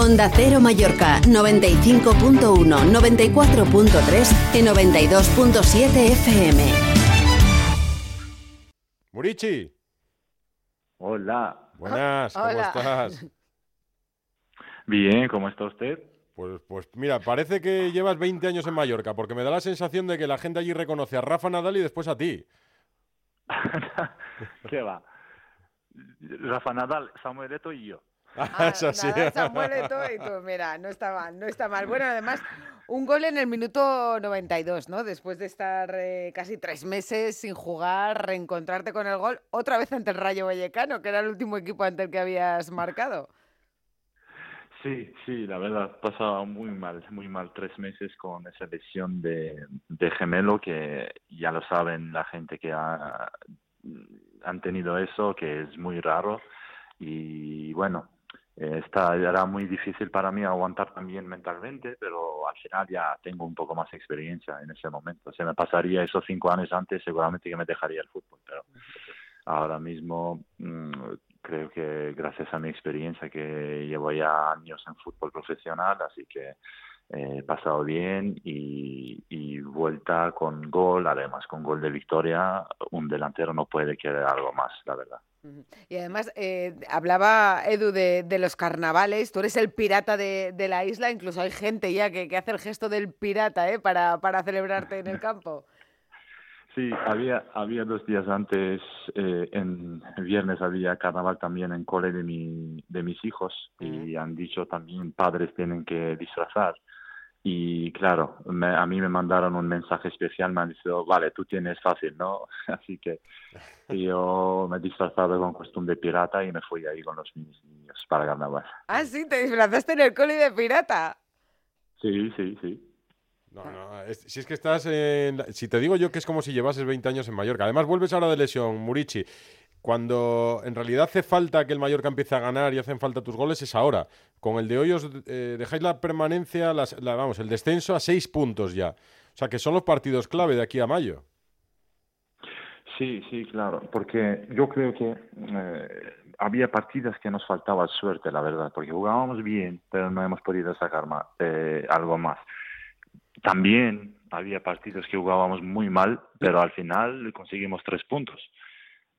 Onda Cero Mallorca 95.1, 94.3 y 92.7 FM. Murichi. Hola. Buenas, ¿cómo Hola. estás? Bien, ¿cómo está usted? Pues, pues mira, parece que llevas 20 años en Mallorca, porque me da la sensación de que la gente allí reconoce a Rafa Nadal y después a ti. ¿Qué va? Rafa Nadal, Samuel Eto'o y yo. Ah, Es así. nada, Samuel Eto'o y tú, mira, no está mal, no está mal. Bueno, además, un gol en el minuto 92, ¿no? Después de estar eh, casi tres meses sin jugar, reencontrarte con el gol, otra vez ante el Rayo Vallecano, que era el último equipo ante el que habías marcado. Sí, sí, la verdad, pasaba muy mal, muy mal tres meses con esa lesión de, de gemelo que ya lo saben la gente que ha, han tenido eso, que es muy raro. Y bueno, eh, está, era muy difícil para mí aguantar también mentalmente, pero al final ya tengo un poco más experiencia en ese momento. Si me pasaría esos cinco años antes, seguramente que me dejaría el fútbol, pero ahora mismo mm, creo que gracias a mi experiencia que llevo ya años en fútbol profesional, así que eh, he pasado bien y, y vuelta con gol, además con gol de victoria, un delantero no puede querer algo más, la verdad. Y además, eh, hablaba Edu de, de los carnavales, tú eres el pirata de, de la isla, incluso hay gente ya que, que hace el gesto del pirata ¿eh? para, para celebrarte en el campo. Sí, había, había dos días antes, eh, en viernes había carnaval también en cole de, mi, de mis hijos y han dicho también padres tienen que disfrazar. Y claro, me- a mí me mandaron un mensaje especial, me han dicho, vale, tú tienes fácil, ¿no? Así que yo me he disfrazado con costumbre de pirata y me fui ahí con los niños para carnaval. Ah, sí, te disfrazaste en el coli de pirata. Sí, sí, sí. No, no, es- si es que estás en... la- Si te digo yo que es como si llevases 20 años en Mallorca. Además, vuelves ahora de lesión, Murichi. Cuando en realidad hace falta que el Mallorca empiece a ganar y hacen falta tus goles es ahora. Con el de hoy os eh, dejáis la permanencia, las- la- vamos, el descenso a seis puntos ya. O sea que son los partidos clave de aquí a mayo. Sí, sí, claro, porque yo creo que eh, había partidas que nos faltaba suerte, la verdad, porque jugábamos bien, pero no hemos podido sacar más, eh, algo más. También había partidos que jugábamos muy mal, pero al final conseguimos tres puntos.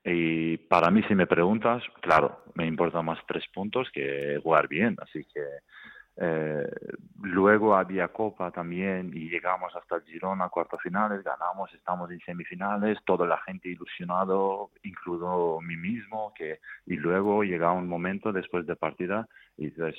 Y para mí, si me preguntas, claro, me importa más tres puntos que jugar bien, así que eh, luego había Copa también y llegamos hasta el Girona, cuartos finales, ganamos, estamos en semifinales, toda la gente ilusionado, incluido mí mismo, que y luego llega un momento después de partida y dices,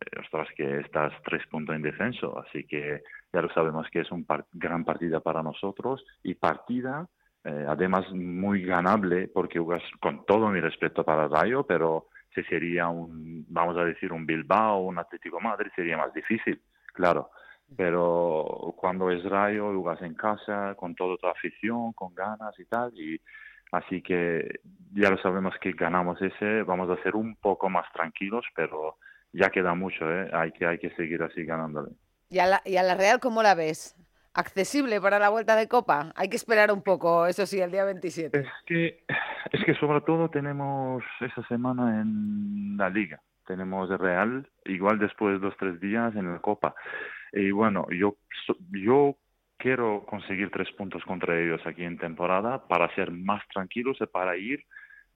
eh, ostras, que estás tres puntos en descenso, así que ya lo sabemos que es un par- gran partida para nosotros y partida eh, además muy ganable porque con todo mi respeto para Rayo, pero si sería un, vamos a decir, un Bilbao un Atlético Madrid sería más difícil, claro. Pero cuando es Rayo, jugas en casa, con toda tu afición, con ganas y tal, y así que ya lo sabemos que ganamos ese, vamos a ser un poco más tranquilos, pero ya queda mucho, ¿eh? hay, que, hay que seguir así ganándole. ¿Y a, la, ¿Y a la Real cómo la ves? ¿Accesible para la vuelta de Copa? Hay que esperar un poco, eso sí, el día 27. Es que, es que sobre todo tenemos esa semana en la liga. Tenemos Real, igual después de dos tres días en la Copa. Y bueno, yo, yo quiero conseguir tres puntos contra ellos aquí en temporada para ser más tranquilos y para ir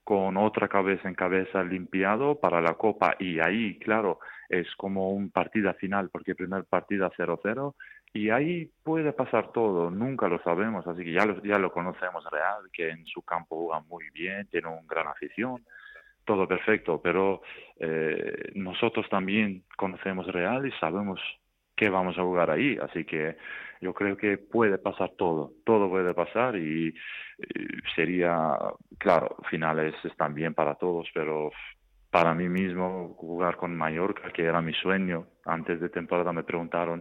con otra cabeza en cabeza limpiado para la Copa. Y ahí, claro, es como un partida final, porque primer partida 0-0 y ahí puede pasar todo, nunca lo sabemos, así que ya lo, ya lo conocemos Real, que en su campo juega muy bien, tiene una gran afición, todo perfecto, pero eh, nosotros también conocemos Real y sabemos que vamos a jugar ahí, así que yo creo que puede pasar todo, todo puede pasar y, sería, claro, finales están bien para todos, pero para mí mismo jugar con Mallorca, que era mi sueño, antes de temporada me preguntaron,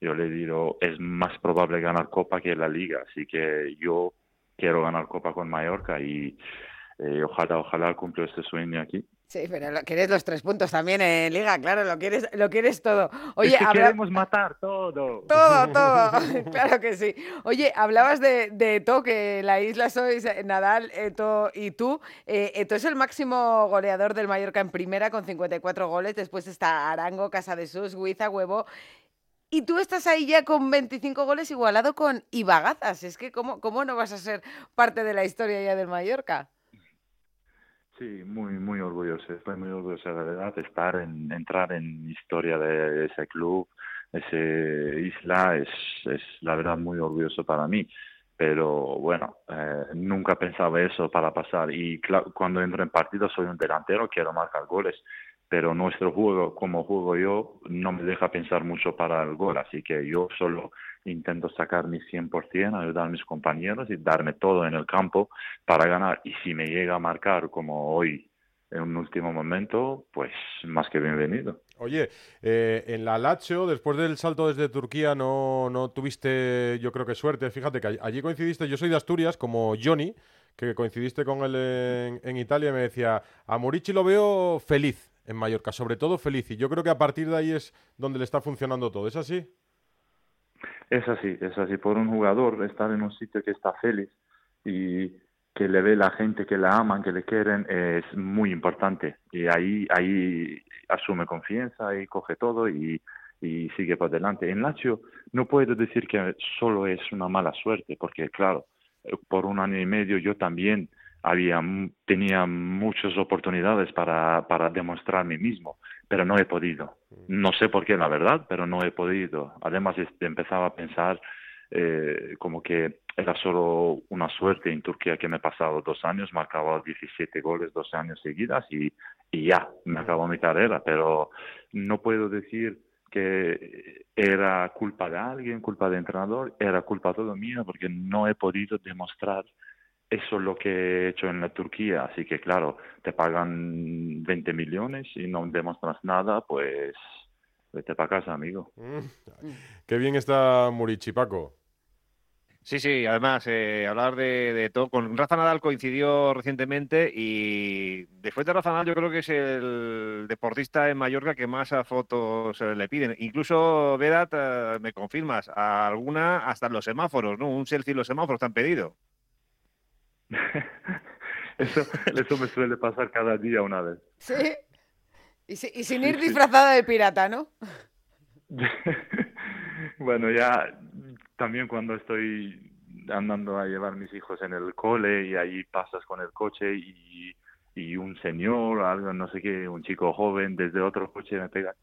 yo le digo, es más probable ganar Copa que la Liga, así que yo quiero ganar Copa con Mallorca y eh, ojalá, ojalá cumplo este sueño aquí. Sí, pero lo, quieres los tres puntos también en Liga, claro, lo quieres, lo quieres todo. Oye, es que queremos matar todo. Todo, todo, claro que sí. Oye, hablabas de, de Eto, que la isla sois eh, Nadal, Eto y tú. Eh, Eto es el máximo goleador del Mallorca en primera con 54 goles. Después está Arango, Casa de Sus, Huiza, Huevo. Y tú estás ahí ya con 25 goles igualado con Ibagazas. Es que, ¿cómo, ¿cómo no vas a ser parte de la historia ya del Mallorca? Sí, muy, muy orgulloso. Estoy muy orgulloso, de verdad, estar en, entrar en historia de ese club, ese isla, es, es la verdad muy orgulloso para mí. Pero bueno, eh, nunca pensaba eso para pasar. Y cuando entro en partido soy un delantero, quiero marcar goles pero nuestro juego, como juego yo, no me deja pensar mucho para el gol, así que yo solo intento sacar mi 100%, ayudar a mis compañeros y darme todo en el campo para ganar. Y si me llega a marcar como hoy en un último momento, pues más que bienvenido. Oye, eh, en la Lacho, después del salto desde Turquía, no, no tuviste, yo creo que suerte. Fíjate que allí coincidiste, yo soy de Asturias, como Johnny, que coincidiste con él en, Italia, me decía, a Murici lo veo feliz en Mallorca, sobre todo feliz. Y yo creo que a partir de ahí es donde le está funcionando todo. ¿Es así? Es así, es así. Por un jugador estar en un sitio que está feliz y que le ve la gente que la aman, que le quieren, es muy importante. Y ahí, ahí asume confianza y coge todo y, y sigue por delante. En Lazio no puedo decir que solo es una mala suerte, porque claro, por un año y medio yo también había, tenía muchas oportunidades para, para demostrar mí mismo, pero no he podido. Mm. No sé por qué, la verdad, pero no he podido. Además, este, empezaba a pensar eh, como que era solo una suerte en Turquía que me he pasado dos años, marcaba 17 goles dos años seguidas y, y ya, me acabó mi carrera, pero no puedo decir que era culpa de alguien, culpa del entrenador, era culpa todo mío porque no he podido demostrar eso es lo que he hecho en la Turquía, así que claro, te pagan 20 millones y no demuestras nada, pues vete para casa, amigo. Mm. Qué bien está Murici, Paco. Sí, sí, además, eh, hablar de, todo. Con Rafa Nadal coincidió recientemente y después de Rafa Nadal yo creo que es el deportista en Mallorca que más a fotos le piden. Incluso, Vedat, eh, me confirmas, alguna hasta en los semáforos, ¿no? Un selfie en los semáforos te han pedido. eso, eso me suele pasar cada día una vez. Sí. Y, sin ir disfrazada de pirata, ¿no? bueno, ya también cuando estoy andando a llevar mis hijos en el cole y ahí pasas con el coche y, y un señor, algo, no sé qué, un chico joven desde otro coche me pega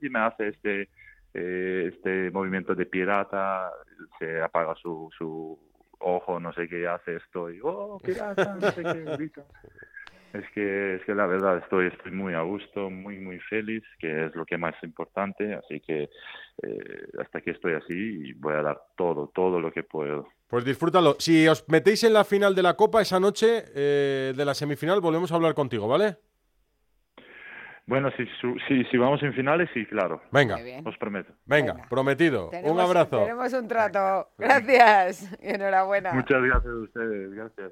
y me hace este eh, este movimiento de pirata, se apaga su, su ojo, no sé qué hace esto, y oh, pirata, no sé qué, Es que, es que la verdad estoy, estoy muy a gusto, muy, muy feliz, que es lo que más importante, así que eh, hasta que estoy así voy a dar todo, todo lo que puedo. Pues disfrútalo. Si os metéis en la final de la Copa esa noche, eh, de la semifinal, volvemos a hablar contigo, ¿vale? Bueno, si, si, si vamos en finales, sí, claro. Venga, os prometo. Venga, prometido. un abrazo. Tenemos un trato. Gracias y enhorabuena. Muchas gracias a ustedes. Gracias.